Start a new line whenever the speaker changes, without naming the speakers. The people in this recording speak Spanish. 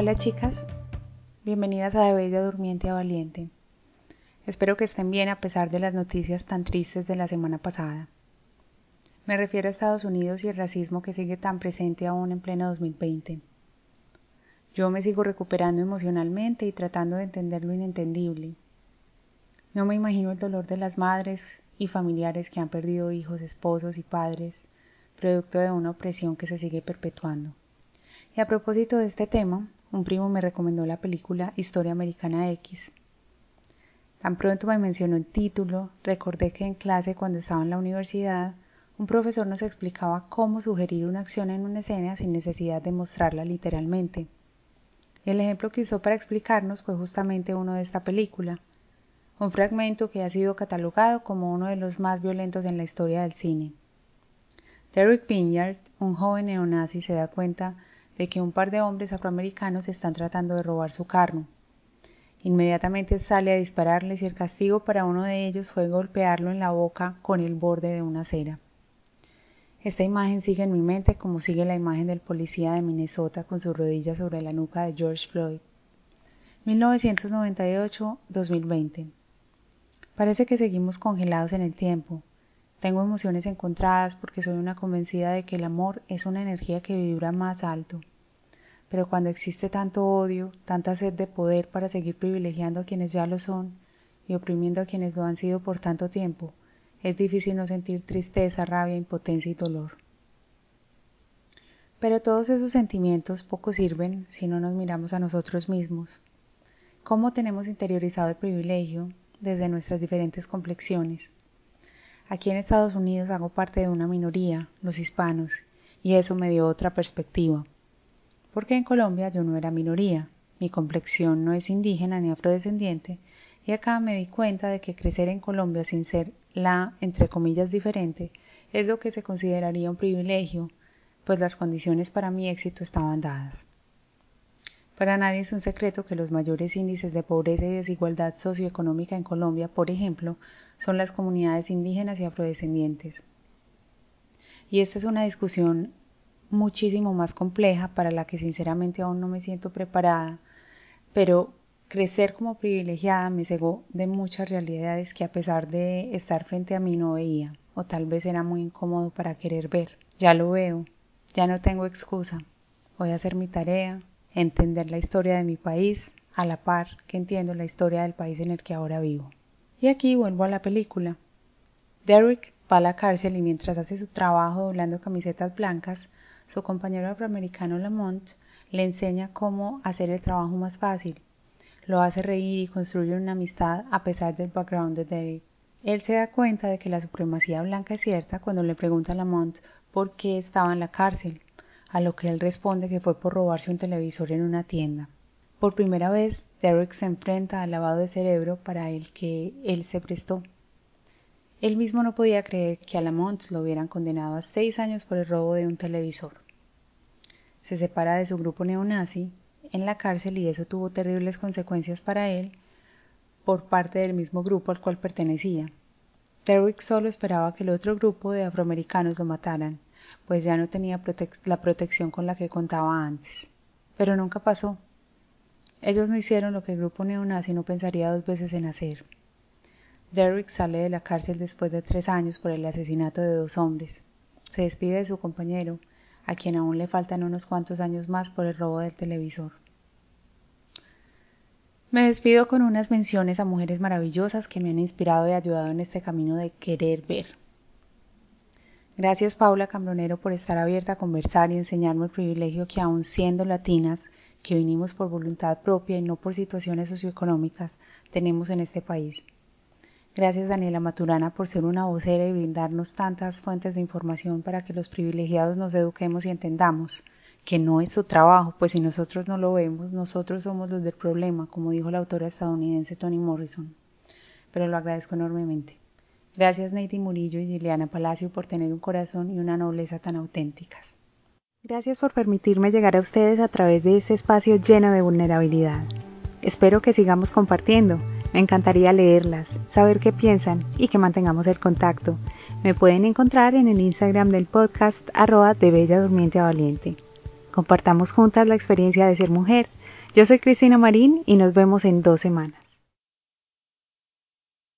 Hola chicas, bienvenidas a De Bella Durmiente a Valiente. Espero que estén bien a pesar de las noticias tan tristes de la semana pasada. Me refiero a Estados Unidos y el racismo que sigue tan presente aún en pleno 2020. Yo me sigo recuperando emocionalmente y tratando de entender lo inentendible. No me imagino el dolor de las madres y familiares que han perdido hijos, esposos y padres, producto de una opresión que se sigue perpetuando. Y a propósito de este tema, un primo me recomendó la película Historia Americana X. Tan pronto me mencionó el título, recordé que en clase cuando estaba en la universidad, un profesor nos explicaba cómo sugerir una acción en una escena sin necesidad de mostrarla literalmente. El ejemplo que usó para explicarnos fue justamente uno de esta película, un fragmento que ha sido catalogado como uno de los más violentos en la historia del cine. Derek Pinyard, un joven neonazi, se da cuenta de que un par de hombres afroamericanos están tratando de robar su carro. Inmediatamente sale a dispararles y el castigo para uno de ellos fue golpearlo en la boca con el borde de una cera. Esta imagen sigue en mi mente como sigue la imagen del policía de Minnesota con sus rodillas sobre la nuca de George Floyd. 1998-2020. Parece que seguimos congelados en el tiempo. Tengo emociones encontradas porque soy una convencida de que el amor es una energía que vibra más alto. Pero cuando existe tanto odio, tanta sed de poder para seguir privilegiando a quienes ya lo son y oprimiendo a quienes lo han sido por tanto tiempo, es difícil no sentir tristeza, rabia, impotencia y dolor. Pero todos esos sentimientos poco sirven si no nos miramos a nosotros mismos. ¿Cómo tenemos interiorizado el privilegio desde nuestras diferentes complexiones? Aquí en Estados Unidos hago parte de una minoría, los hispanos, y eso me dio otra perspectiva porque en Colombia yo no era minoría, mi complexión no es indígena ni afrodescendiente, y acá me di cuenta de que crecer en Colombia sin ser la, entre comillas, diferente, es lo que se consideraría un privilegio, pues las condiciones para mi éxito estaban dadas. Para nadie es un secreto que los mayores índices de pobreza y desigualdad socioeconómica en Colombia, por ejemplo, son las comunidades indígenas y afrodescendientes. Y esta es una discusión muchísimo más compleja para la que sinceramente aún no me siento preparada, pero crecer como privilegiada me cegó de muchas realidades que a pesar de estar frente a mí no veía, o tal vez era muy incómodo para querer ver. Ya lo veo, ya no tengo excusa. Voy a hacer mi tarea, entender la historia de mi país, a la par que entiendo la historia del país en el que ahora vivo. Y aquí vuelvo a la película. Derrick va a la cárcel y mientras hace su trabajo doblando camisetas blancas, su compañero afroamericano Lamont le enseña cómo hacer el trabajo más fácil. Lo hace reír y construye una amistad a pesar del background de Derek. Él se da cuenta de que la supremacía blanca es cierta cuando le pregunta a Lamont por qué estaba en la cárcel, a lo que él responde que fue por robarse un televisor en una tienda. Por primera vez, Derek se enfrenta al lavado de cerebro para el que él se prestó. Él mismo no podía creer que a Lamont lo hubieran condenado a seis años por el robo de un televisor. Se separa de su grupo neonazi en la cárcel y eso tuvo terribles consecuencias para él por parte del mismo grupo al cual pertenecía. Derrick solo esperaba que el otro grupo de afroamericanos lo mataran, pues ya no tenía la protección con la que contaba antes. Pero nunca pasó. Ellos no hicieron lo que el grupo neonazi no pensaría dos veces en hacer. Derrick sale de la cárcel después de tres años por el asesinato de dos hombres. Se despide de su compañero, a quien aún le faltan unos cuantos años más por el robo del televisor. Me despido con unas menciones a mujeres maravillosas que me han inspirado y ayudado en este camino de querer ver. Gracias Paula Cambronero por estar abierta a conversar y enseñarme el privilegio que aún siendo latinas, que vinimos por voluntad propia y no por situaciones socioeconómicas, tenemos en este país. Gracias Daniela Maturana por ser una vocera y brindarnos tantas fuentes de información para que los privilegiados nos eduquemos y entendamos que no es su trabajo, pues si nosotros no lo vemos, nosotros somos los del problema, como dijo la autora estadounidense Toni Morrison. Pero lo agradezco enormemente. Gracias Neidi Murillo y Liliana Palacio por tener un corazón y una nobleza tan auténticas. Gracias por permitirme llegar a ustedes a través de este espacio lleno de vulnerabilidad. Espero que sigamos compartiendo me encantaría leerlas, saber qué piensan y que mantengamos el contacto. Me pueden encontrar en el Instagram del podcast arroba de Bella Durmiente Valiente. Compartamos juntas la experiencia de ser mujer, Yo soy Cristina Marín y nos vemos en dos semanas.